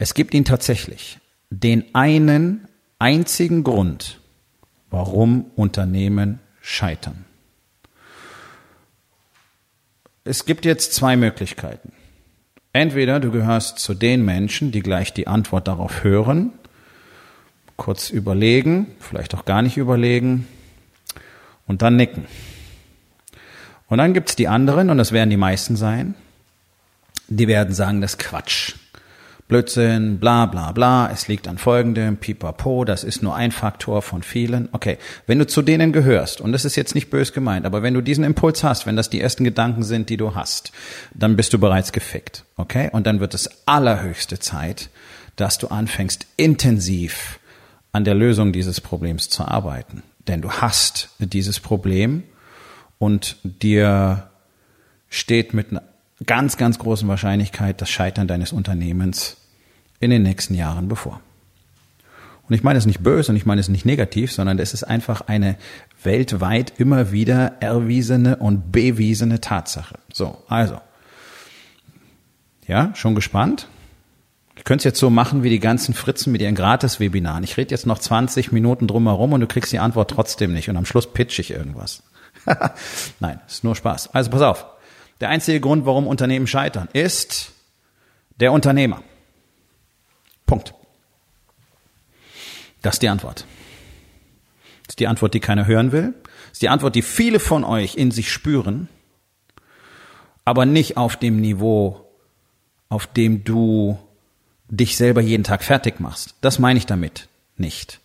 Es gibt ihn tatsächlich. Den einen einzigen Grund, warum Unternehmen scheitern. Es gibt jetzt zwei Möglichkeiten. Entweder du gehörst zu den Menschen, die gleich die Antwort darauf hören, kurz überlegen, vielleicht auch gar nicht überlegen und dann nicken. Und dann gibt's die anderen, und das werden die meisten sein, die werden sagen, das Quatsch. Blödsinn, bla bla bla, es liegt an folgendem, pipapo, das ist nur ein Faktor von vielen. Okay, wenn du zu denen gehörst, und das ist jetzt nicht bös gemeint, aber wenn du diesen Impuls hast, wenn das die ersten Gedanken sind, die du hast, dann bist du bereits gefickt. Okay, und dann wird es allerhöchste Zeit, dass du anfängst, intensiv an der Lösung dieses Problems zu arbeiten. Denn du hast dieses Problem und dir steht mit einer ganz, ganz großen Wahrscheinlichkeit das Scheitern deines Unternehmens in den nächsten Jahren bevor. Und ich meine es nicht böse und ich meine es nicht negativ, sondern es ist einfach eine weltweit immer wieder erwiesene und bewiesene Tatsache. So, also. Ja, schon gespannt? Ich könnte es jetzt so machen wie die ganzen Fritzen mit ihren Gratis-Webinaren. Ich rede jetzt noch 20 Minuten drumherum und du kriegst die Antwort trotzdem nicht und am Schluss pitch ich irgendwas. Nein, ist nur Spaß. Also pass auf. Der einzige Grund, warum Unternehmen scheitern, ist der Unternehmer. Punkt. Das ist die Antwort. Das ist die Antwort, die keiner hören will. Das ist die Antwort, die viele von euch in sich spüren, aber nicht auf dem Niveau, auf dem du dich selber jeden Tag fertig machst. Das meine ich damit nicht.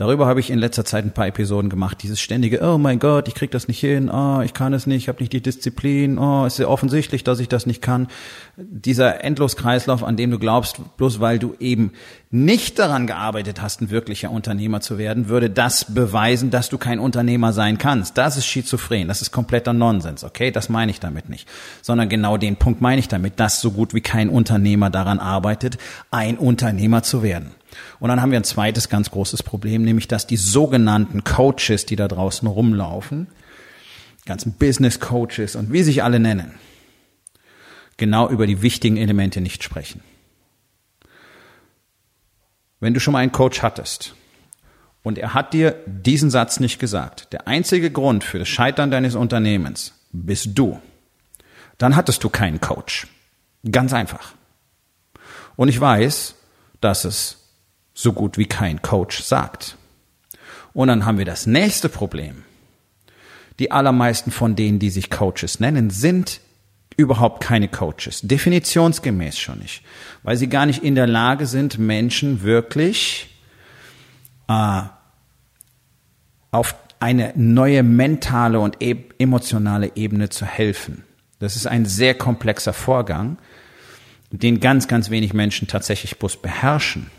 Darüber habe ich in letzter Zeit ein paar Episoden gemacht. Dieses ständige, oh mein Gott, ich krieg das nicht hin, oh, ich kann es nicht, ich habe nicht die Disziplin, oh, ist ja offensichtlich, dass ich das nicht kann. Dieser Endloskreislauf, an dem du glaubst, bloß weil du eben nicht daran gearbeitet hast, ein wirklicher Unternehmer zu werden, würde das beweisen, dass du kein Unternehmer sein kannst. Das ist schizophren, das ist kompletter Nonsens, okay? Das meine ich damit nicht. Sondern genau den Punkt meine ich damit, dass so gut wie kein Unternehmer daran arbeitet, ein Unternehmer zu werden. Und dann haben wir ein zweites ganz großes Problem, nämlich dass die sogenannten Coaches, die da draußen rumlaufen, ganzen Business Coaches und wie sich alle nennen, genau über die wichtigen Elemente nicht sprechen. Wenn du schon mal einen Coach hattest und er hat dir diesen Satz nicht gesagt, der einzige Grund für das Scheitern deines Unternehmens bist du, dann hattest du keinen Coach. Ganz einfach. Und ich weiß, dass es so gut wie kein Coach sagt. Und dann haben wir das nächste Problem. Die allermeisten von denen, die sich Coaches nennen, sind überhaupt keine Coaches. Definitionsgemäß schon nicht. Weil sie gar nicht in der Lage sind, Menschen wirklich äh, auf eine neue mentale und e emotionale Ebene zu helfen. Das ist ein sehr komplexer Vorgang, den ganz, ganz wenig Menschen tatsächlich bloß beherrschen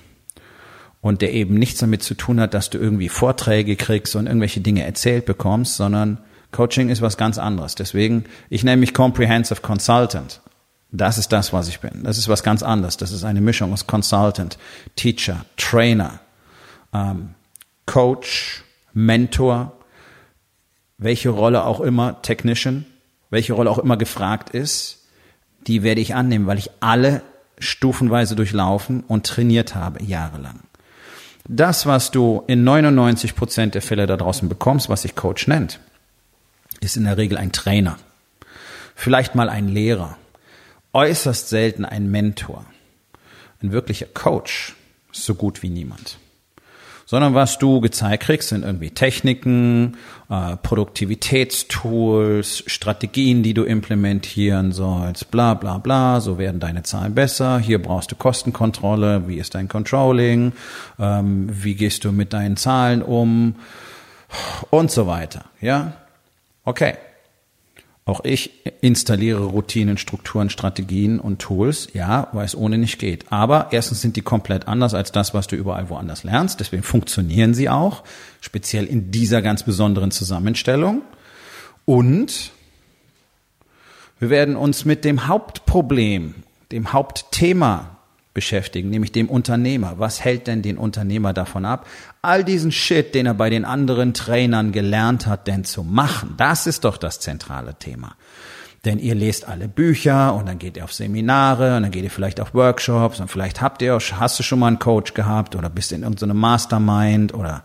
und der eben nichts damit zu tun hat, dass du irgendwie Vorträge kriegst und irgendwelche Dinge erzählt bekommst, sondern Coaching ist was ganz anderes. Deswegen, ich nenne mich Comprehensive Consultant. Das ist das, was ich bin. Das ist was ganz anderes. Das ist eine Mischung aus Consultant, Teacher, Trainer, ähm, Coach, Mentor, welche Rolle auch immer, Technician, welche Rolle auch immer gefragt ist, die werde ich annehmen, weil ich alle stufenweise durchlaufen und trainiert habe, jahrelang. Das, was du in 99 Prozent der Fälle da draußen bekommst, was sich Coach nennt, ist in der Regel ein Trainer. Vielleicht mal ein Lehrer. Äußerst selten ein Mentor. Ein wirklicher Coach ist so gut wie niemand sondern was du gezeigt kriegst, sind irgendwie Techniken, äh, Produktivitätstools, Strategien, die du implementieren sollst, bla bla bla, so werden deine Zahlen besser, hier brauchst du Kostenkontrolle, wie ist dein Controlling, ähm, wie gehst du mit deinen Zahlen um, und so weiter. Ja, okay. Auch ich installiere Routinen, Strukturen, Strategien und Tools, ja, weil es ohne nicht geht. Aber erstens sind die komplett anders als das, was du überall woanders lernst. Deswegen funktionieren sie auch, speziell in dieser ganz besonderen Zusammenstellung. Und wir werden uns mit dem Hauptproblem, dem Hauptthema beschäftigen, nämlich dem Unternehmer. Was hält denn den Unternehmer davon ab, all diesen Shit, den er bei den anderen Trainern gelernt hat, denn zu machen? Das ist doch das zentrale Thema. Denn ihr lest alle Bücher und dann geht ihr auf Seminare und dann geht ihr vielleicht auf Workshops und vielleicht habt ihr, hast du schon mal einen Coach gehabt oder bist in irgendeinem Mastermind oder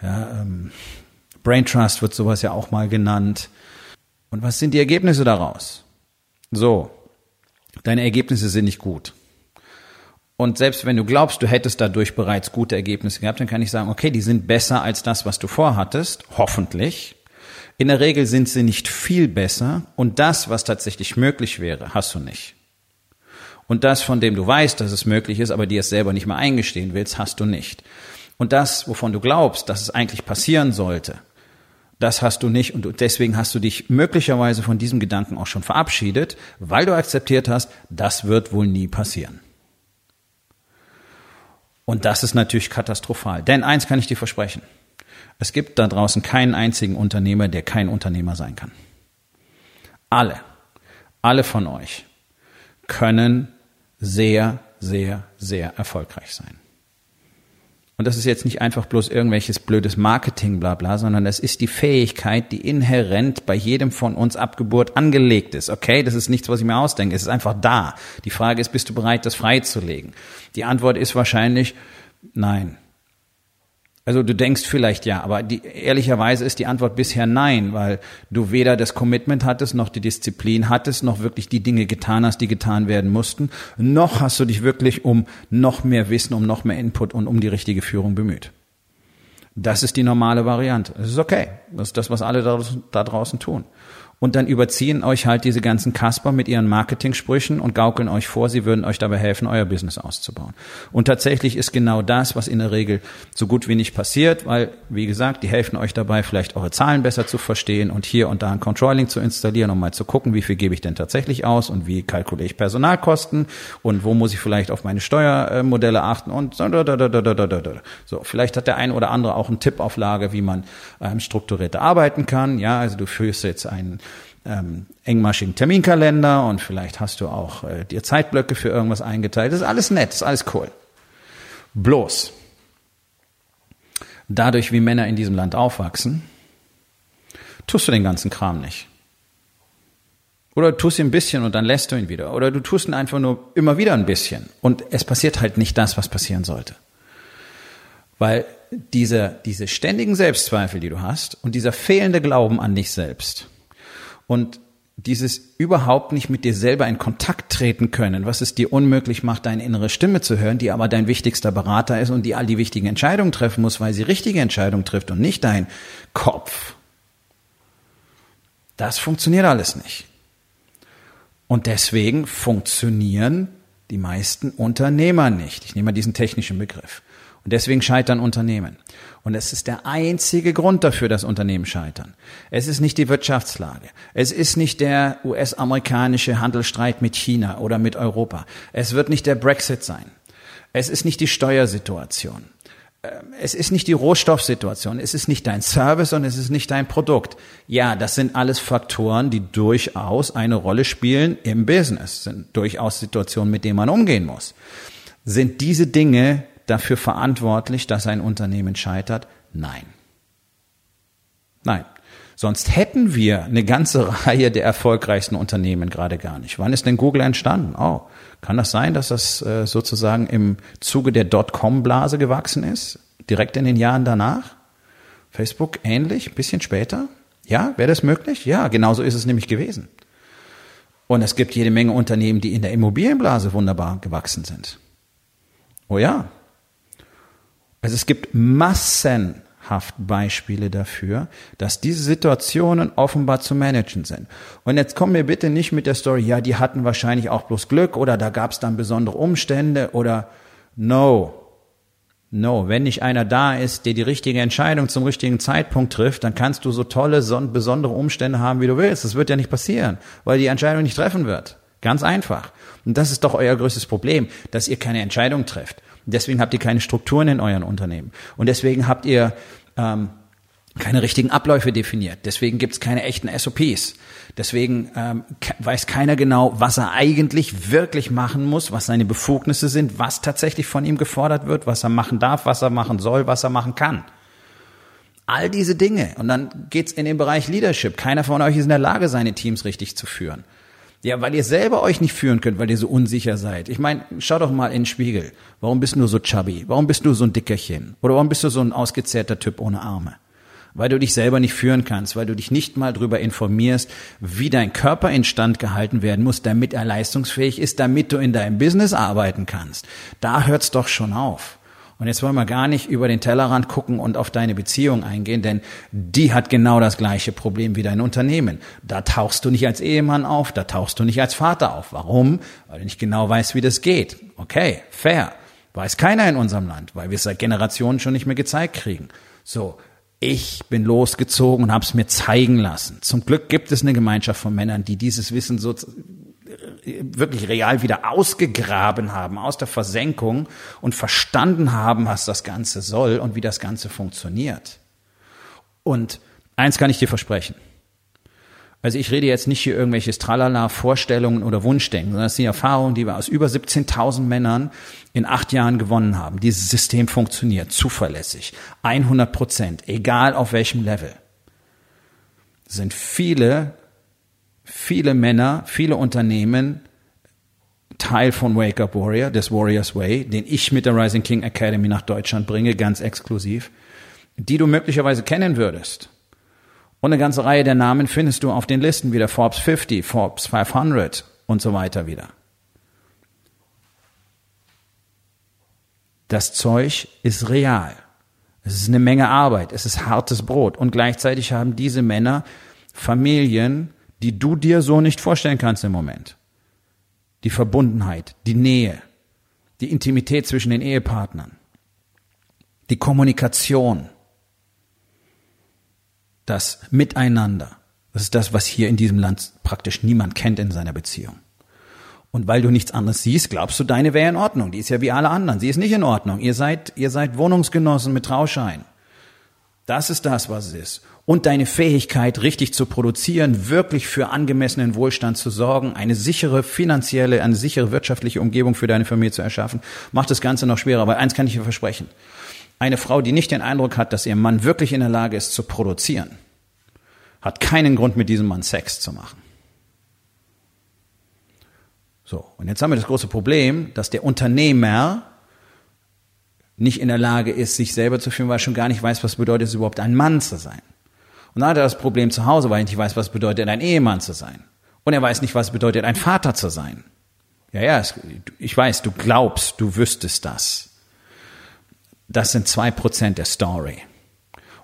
ja, ähm, Brain Trust wird sowas ja auch mal genannt. Und was sind die Ergebnisse daraus? So, deine Ergebnisse sind nicht gut. Und selbst wenn du glaubst, du hättest dadurch bereits gute Ergebnisse gehabt, dann kann ich sagen, okay, die sind besser als das, was du vorhattest, hoffentlich. In der Regel sind sie nicht viel besser und das, was tatsächlich möglich wäre, hast du nicht. Und das, von dem du weißt, dass es möglich ist, aber dir es selber nicht mehr eingestehen willst, hast du nicht. Und das, wovon du glaubst, dass es eigentlich passieren sollte, das hast du nicht und deswegen hast du dich möglicherweise von diesem Gedanken auch schon verabschiedet, weil du akzeptiert hast, das wird wohl nie passieren. Und das ist natürlich katastrophal. Denn eins kann ich dir versprechen. Es gibt da draußen keinen einzigen Unternehmer, der kein Unternehmer sein kann. Alle, alle von euch können sehr, sehr, sehr erfolgreich sein. Und das ist jetzt nicht einfach bloß irgendwelches blödes Marketing, bla bla, sondern das ist die Fähigkeit, die inhärent bei jedem von uns ab Geburt angelegt ist. Okay, das ist nichts, was ich mir ausdenke. Es ist einfach da. Die Frage ist, bist du bereit, das freizulegen? Die Antwort ist wahrscheinlich nein. Also du denkst vielleicht ja, aber die, ehrlicherweise ist die Antwort bisher nein, weil du weder das Commitment hattest, noch die Disziplin hattest, noch wirklich die Dinge getan hast, die getan werden mussten, noch hast du dich wirklich um noch mehr Wissen, um noch mehr Input und um die richtige Führung bemüht. Das ist die normale Variante. Das ist okay. Das ist das, was alle da, da draußen tun. Und dann überziehen euch halt diese ganzen Kasper mit ihren Marketingsprüchen und gaukeln euch vor, sie würden euch dabei helfen, euer Business auszubauen. Und tatsächlich ist genau das, was in der Regel so gut wie nicht passiert, weil, wie gesagt, die helfen euch dabei, vielleicht eure Zahlen besser zu verstehen und hier und da ein Controlling zu installieren, um mal zu gucken, wie viel gebe ich denn tatsächlich aus und wie kalkuliere ich Personalkosten und wo muss ich vielleicht auf meine Steuermodelle achten und so, so vielleicht hat der ein oder andere auch einen Tipp auf Lage, wie man ähm, strukturierter arbeiten kann. Ja, also du führst jetzt einen ähm, engmaschigen Terminkalender und vielleicht hast du auch äh, dir Zeitblöcke für irgendwas eingeteilt. Das ist alles nett, ist alles cool. Bloß, dadurch, wie Männer in diesem Land aufwachsen, tust du den ganzen Kram nicht. Oder du tust ihn ein bisschen und dann lässt du ihn wieder. Oder du tust ihn einfach nur immer wieder ein bisschen. Und es passiert halt nicht das, was passieren sollte. Weil diese, diese ständigen Selbstzweifel, die du hast und dieser fehlende Glauben an dich selbst, und dieses überhaupt nicht mit dir selber in Kontakt treten können, was es dir unmöglich macht, deine innere Stimme zu hören, die aber dein wichtigster Berater ist und die all die wichtigen Entscheidungen treffen muss, weil sie richtige Entscheidungen trifft und nicht dein Kopf. Das funktioniert alles nicht. Und deswegen funktionieren die meisten Unternehmer nicht. Ich nehme mal diesen technischen Begriff. Und deswegen scheitern Unternehmen. Und es ist der einzige Grund dafür, dass Unternehmen scheitern. Es ist nicht die Wirtschaftslage. Es ist nicht der US-amerikanische Handelsstreit mit China oder mit Europa. Es wird nicht der Brexit sein. Es ist nicht die Steuersituation. Ähm, es ist nicht die Rohstoffsituation. Es ist nicht dein Service und es ist nicht dein Produkt. Ja, das sind alles Faktoren, die durchaus eine Rolle spielen im Business. Sind durchaus Situationen, mit denen man umgehen muss. Sind diese Dinge dafür verantwortlich, dass ein Unternehmen scheitert? Nein. Nein. Sonst hätten wir eine ganze Reihe der erfolgreichsten Unternehmen gerade gar nicht. Wann ist denn Google entstanden? Oh, kann das sein, dass das äh, sozusagen im Zuge der Dotcom-Blase gewachsen ist? Direkt in den Jahren danach? Facebook ähnlich, bisschen später? Ja, wäre das möglich? Ja, genauso ist es nämlich gewesen. Und es gibt jede Menge Unternehmen, die in der Immobilienblase wunderbar gewachsen sind. Oh ja, also es gibt massenhaft Beispiele dafür, dass diese Situationen offenbar zu managen sind. Und jetzt kommen wir bitte nicht mit der Story, ja, die hatten wahrscheinlich auch bloß Glück oder da gab es dann besondere Umstände oder no. No, wenn nicht einer da ist, der die richtige Entscheidung zum richtigen Zeitpunkt trifft, dann kannst du so tolle, besondere Umstände haben, wie du willst. Das wird ja nicht passieren, weil die Entscheidung nicht treffen wird. Ganz einfach. Und das ist doch euer größtes Problem, dass ihr keine Entscheidung trefft. Deswegen habt ihr keine Strukturen in euren Unternehmen. Und deswegen habt ihr ähm, keine richtigen Abläufe definiert. Deswegen gibt's keine echten SOPs. Deswegen ähm, weiß keiner genau, was er eigentlich wirklich machen muss, was seine Befugnisse sind, was tatsächlich von ihm gefordert wird, was er machen darf, was er machen soll, was er machen kann. All diese Dinge. Und dann geht's in den Bereich Leadership. Keiner von euch ist in der Lage, seine Teams richtig zu führen. Ja, weil ihr selber euch nicht führen könnt, weil ihr so unsicher seid. Ich meine, schau doch mal in den Spiegel. Warum bist du so chubby? Warum bist du so ein Dickerchen? Oder warum bist du so ein ausgezehrter Typ ohne Arme? weil du dich selber nicht führen kannst, weil du dich nicht mal darüber informierst, wie dein Körper instand gehalten werden muss, damit er leistungsfähig ist, damit du in deinem Business arbeiten kannst. Da hört's doch schon auf. Und jetzt wollen wir gar nicht über den Tellerrand gucken und auf deine Beziehung eingehen, denn die hat genau das gleiche Problem wie dein Unternehmen. Da tauchst du nicht als Ehemann auf, da tauchst du nicht als Vater auf. Warum? Weil du nicht genau weißt, wie das geht. Okay, fair. Weiß keiner in unserem Land, weil wir es seit Generationen schon nicht mehr gezeigt kriegen. So, ich bin losgezogen und habe es mir zeigen lassen. Zum Glück gibt es eine Gemeinschaft von Männern, die dieses Wissen so wirklich real wieder ausgegraben haben aus der Versenkung und verstanden haben, was das Ganze soll und wie das Ganze funktioniert. Und eins kann ich dir versprechen. Also ich rede jetzt nicht hier irgendwelches Tralala, Vorstellungen oder Wunschdenken, sondern das sind Erfahrungen, die wir aus über 17.000 Männern in acht Jahren gewonnen haben. Dieses System funktioniert zuverlässig, 100 Prozent, egal auf welchem Level. Sind viele, viele Männer, viele Unternehmen Teil von Wake Up Warrior, des Warriors Way, den ich mit der Rising King Academy nach Deutschland bringe, ganz exklusiv, die du möglicherweise kennen würdest und eine ganze Reihe der Namen findest du auf den Listen wieder Forbes 50, Forbes 500 und so weiter wieder. Das Zeug ist real. Es ist eine Menge Arbeit. Es ist hartes Brot. Und gleichzeitig haben diese Männer Familien, die du dir so nicht vorstellen kannst im Moment. Die Verbundenheit, die Nähe, die Intimität zwischen den Ehepartnern, die Kommunikation, das Miteinander. Das ist das, was hier in diesem Land praktisch niemand kennt in seiner Beziehung. Und weil du nichts anderes siehst, glaubst du, deine wäre in Ordnung. Die ist ja wie alle anderen. Sie ist nicht in Ordnung. Ihr seid, ihr seid Wohnungsgenossen mit Trauschein. Das ist das, was es ist. Und deine Fähigkeit, richtig zu produzieren, wirklich für angemessenen Wohlstand zu sorgen, eine sichere finanzielle, eine sichere wirtschaftliche Umgebung für deine Familie zu erschaffen, macht das Ganze noch schwerer. Aber eins kann ich dir versprechen. Eine Frau, die nicht den Eindruck hat, dass ihr Mann wirklich in der Lage ist zu produzieren, hat keinen Grund mit diesem Mann Sex zu machen. So, und jetzt haben wir das große Problem, dass der Unternehmer nicht in der Lage ist, sich selber zu führen, weil er schon gar nicht weiß, was bedeutet es überhaupt, ein Mann zu sein. Und dann hat er das Problem zu Hause, weil er nicht weiß, was bedeutet, ein Ehemann zu sein. Und er weiß nicht, was bedeutet, ein Vater zu sein. Ja, ja, ich weiß, du glaubst, du wüsstest das. Das sind zwei Prozent der Story.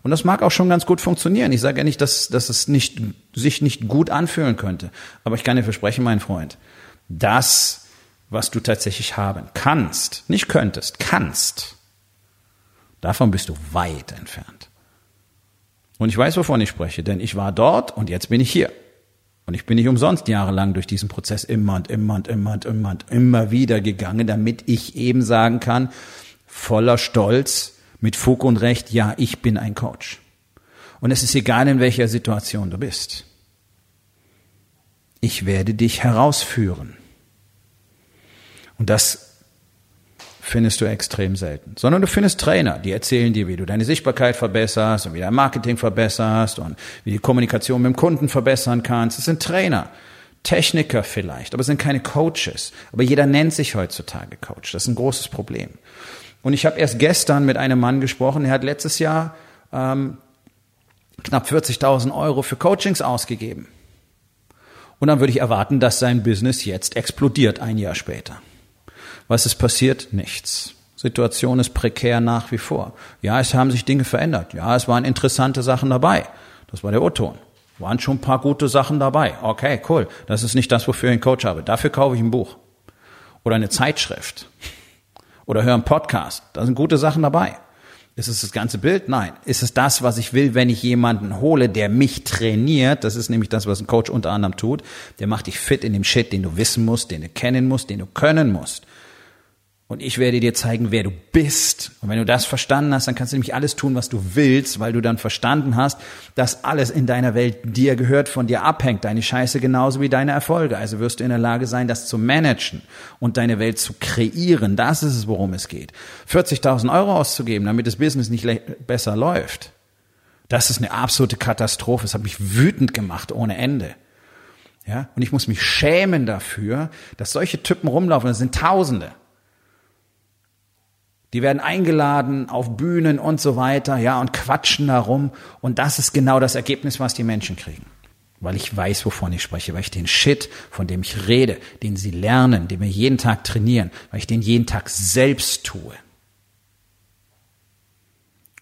Und das mag auch schon ganz gut funktionieren. Ich sage ja nicht, dass, dass es nicht, sich nicht gut anfühlen könnte. Aber ich kann dir versprechen, mein Freund, das, was du tatsächlich haben kannst, nicht könntest, kannst, davon bist du weit entfernt. Und ich weiß, wovon ich spreche, denn ich war dort und jetzt bin ich hier. Und ich bin nicht umsonst jahrelang durch diesen Prozess immer und immer und immer und immer und immer wieder gegangen, damit ich eben sagen kann, voller Stolz, mit Fug und Recht, ja, ich bin ein Coach. Und es ist egal, in welcher Situation du bist. Ich werde dich herausführen. Und das findest du extrem selten. Sondern du findest Trainer, die erzählen dir, wie du deine Sichtbarkeit verbesserst und wie dein Marketing verbesserst und wie die Kommunikation mit dem Kunden verbessern kannst. Das sind Trainer. Techniker vielleicht, aber es sind keine Coaches. Aber jeder nennt sich heutzutage Coach. Das ist ein großes Problem. Und ich habe erst gestern mit einem Mann gesprochen, der hat letztes Jahr ähm, knapp 40.000 Euro für Coachings ausgegeben. Und dann würde ich erwarten, dass sein Business jetzt explodiert ein Jahr später. Was ist passiert? Nichts. Situation ist prekär nach wie vor. Ja, es haben sich Dinge verändert. Ja, es waren interessante Sachen dabei. Das war der O-Ton. Waren schon ein paar gute Sachen dabei. Okay, cool. Das ist nicht das, wofür ich einen Coach habe. Dafür kaufe ich ein Buch. Oder eine Zeitschrift Oder hör einen Podcast. Da sind gute Sachen dabei. Ist es das ganze Bild? Nein. Ist es das, was ich will, wenn ich jemanden hole, der mich trainiert? Das ist nämlich das, was ein Coach unter anderem tut. Der macht dich fit in dem Shit, den du wissen musst, den du kennen musst, den du können musst. Und ich werde dir zeigen, wer du bist. Und wenn du das verstanden hast, dann kannst du nämlich alles tun, was du willst, weil du dann verstanden hast, dass alles in deiner Welt dir gehört, von dir abhängt, deine Scheiße genauso wie deine Erfolge. Also wirst du in der Lage sein, das zu managen und deine Welt zu kreieren. Das ist es, worum es geht. 40.000 Euro auszugeben, damit das Business nicht besser läuft. Das ist eine absolute Katastrophe. Es hat mich wütend gemacht ohne Ende. Ja, und ich muss mich schämen dafür, dass solche Typen rumlaufen. Das sind Tausende die werden eingeladen auf Bühnen und so weiter, ja, und quatschen darum. Und das ist genau das Ergebnis, was die Menschen kriegen. Weil ich weiß, wovon ich spreche, weil ich den Shit, von dem ich rede, den sie lernen, den wir jeden Tag trainieren, weil ich den jeden Tag selbst tue.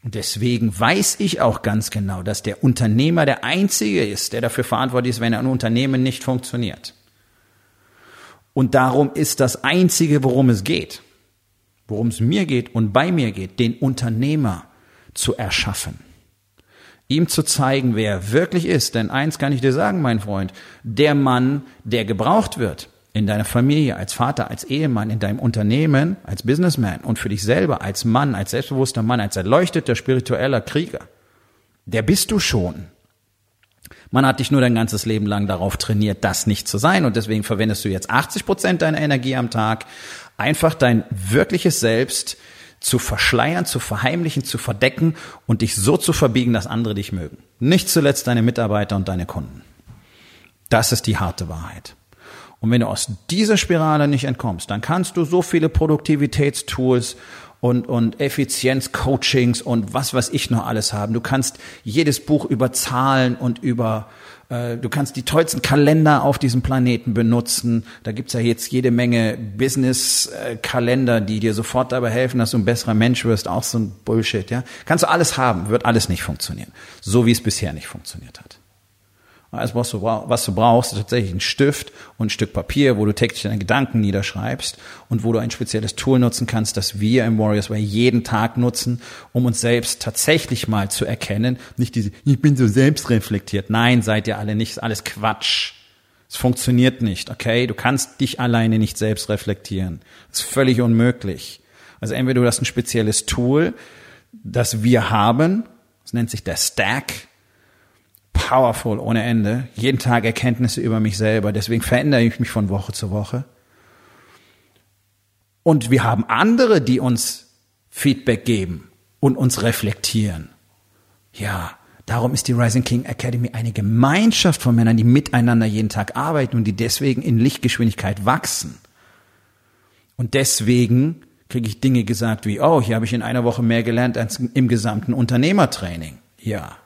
Und deswegen weiß ich auch ganz genau, dass der Unternehmer der Einzige ist, der dafür verantwortlich ist, wenn ein Unternehmen nicht funktioniert. Und darum ist das Einzige, worum es geht worum es mir geht und bei mir geht, den Unternehmer zu erschaffen. Ihm zu zeigen, wer er wirklich ist. Denn eins kann ich dir sagen, mein Freund, der Mann, der gebraucht wird in deiner Familie, als Vater, als Ehemann, in deinem Unternehmen, als Businessman und für dich selber, als Mann, als selbstbewusster Mann, als erleuchteter spiritueller Krieger, der bist du schon. Man hat dich nur dein ganzes Leben lang darauf trainiert, das nicht zu sein und deswegen verwendest du jetzt 80 Prozent deiner Energie am Tag einfach dein wirkliches Selbst zu verschleiern, zu verheimlichen, zu verdecken und dich so zu verbiegen, dass andere dich mögen. Nicht zuletzt deine Mitarbeiter und deine Kunden. Das ist die harte Wahrheit. Und wenn du aus dieser Spirale nicht entkommst, dann kannst du so viele Produktivitätstools und, und Effizienzcoachings und was weiß ich noch alles haben. Du kannst jedes Buch über Zahlen und über äh, du kannst die tollsten Kalender auf diesem Planeten benutzen. Da gibt's ja jetzt jede Menge Business-Kalender, die dir sofort dabei helfen, dass du ein besserer Mensch wirst. Auch so ein Bullshit, ja. Kannst du alles haben, wird alles nicht funktionieren. So wie es bisher nicht funktioniert hat. Also was du, was du brauchst, ist tatsächlich ein Stift und ein Stück Papier, wo du täglich deine Gedanken niederschreibst und wo du ein spezielles Tool nutzen kannst, das wir im Warriors Way jeden Tag nutzen, um uns selbst tatsächlich mal zu erkennen. Nicht diese, ich bin so selbstreflektiert. Nein, seid ihr alle nicht, alles Quatsch. Es funktioniert nicht, okay? Du kannst dich alleine nicht selbst reflektieren. Das ist völlig unmöglich. Also entweder du hast ein spezielles Tool, das wir haben, das nennt sich der Stack, powerful ohne Ende. Jeden Tag Erkenntnisse über mich selber. Deswegen verändere ich mich von Woche zu Woche. Und wir haben andere, die uns Feedback geben und uns reflektieren. Ja, darum ist die Rising King Academy eine Gemeinschaft von Männern, die miteinander jeden Tag arbeiten und die deswegen in Lichtgeschwindigkeit wachsen. Und deswegen kriege ich Dinge gesagt wie, oh, hier habe ich in einer Woche mehr gelernt als im gesamten Unternehmertraining. Ja,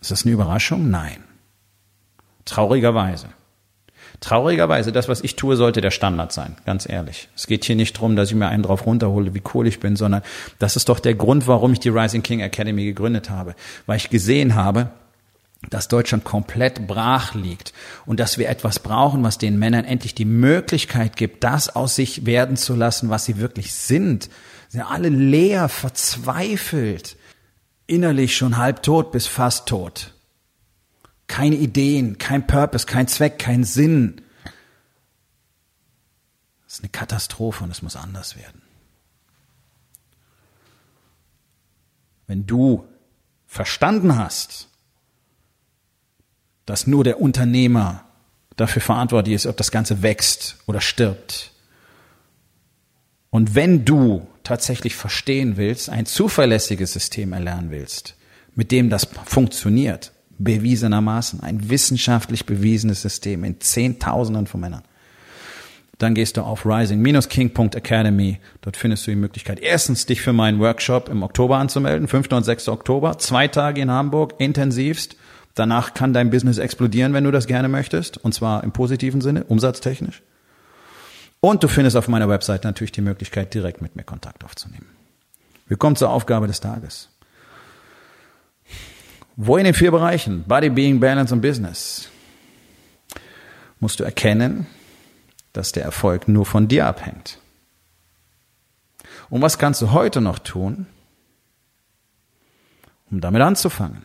ist das eine Überraschung? Nein. Traurigerweise. Traurigerweise, das, was ich tue, sollte der Standard sein, ganz ehrlich. Es geht hier nicht darum, dass ich mir einen drauf runterhole, wie cool ich bin, sondern das ist doch der Grund, warum ich die Rising King Academy gegründet habe. Weil ich gesehen habe, dass Deutschland komplett brach liegt und dass wir etwas brauchen, was den Männern endlich die Möglichkeit gibt, das aus sich werden zu lassen, was sie wirklich sind. Sie sind alle leer, verzweifelt innerlich schon halb tot bis fast tot. Keine Ideen, kein Purpose, kein Zweck, kein Sinn. Das ist eine Katastrophe und es muss anders werden. Wenn du verstanden hast, dass nur der Unternehmer dafür verantwortlich ist, ob das Ganze wächst oder stirbt, und wenn du tatsächlich verstehen willst, ein zuverlässiges System erlernen willst, mit dem das funktioniert, bewiesenermaßen, ein wissenschaftlich bewiesenes System in Zehntausenden von Männern, dann gehst du auf rising-king.academy. Dort findest du die Möglichkeit, erstens dich für meinen Workshop im Oktober anzumelden, 5. und 6. Oktober, zwei Tage in Hamburg, intensivst. Danach kann dein Business explodieren, wenn du das gerne möchtest, und zwar im positiven Sinne, umsatztechnisch. Und du findest auf meiner Website natürlich die Möglichkeit, direkt mit mir Kontakt aufzunehmen. Wir kommen zur Aufgabe des Tages. Wo in den vier Bereichen, Body, Being, Balance und Business, musst du erkennen, dass der Erfolg nur von dir abhängt. Und was kannst du heute noch tun, um damit anzufangen?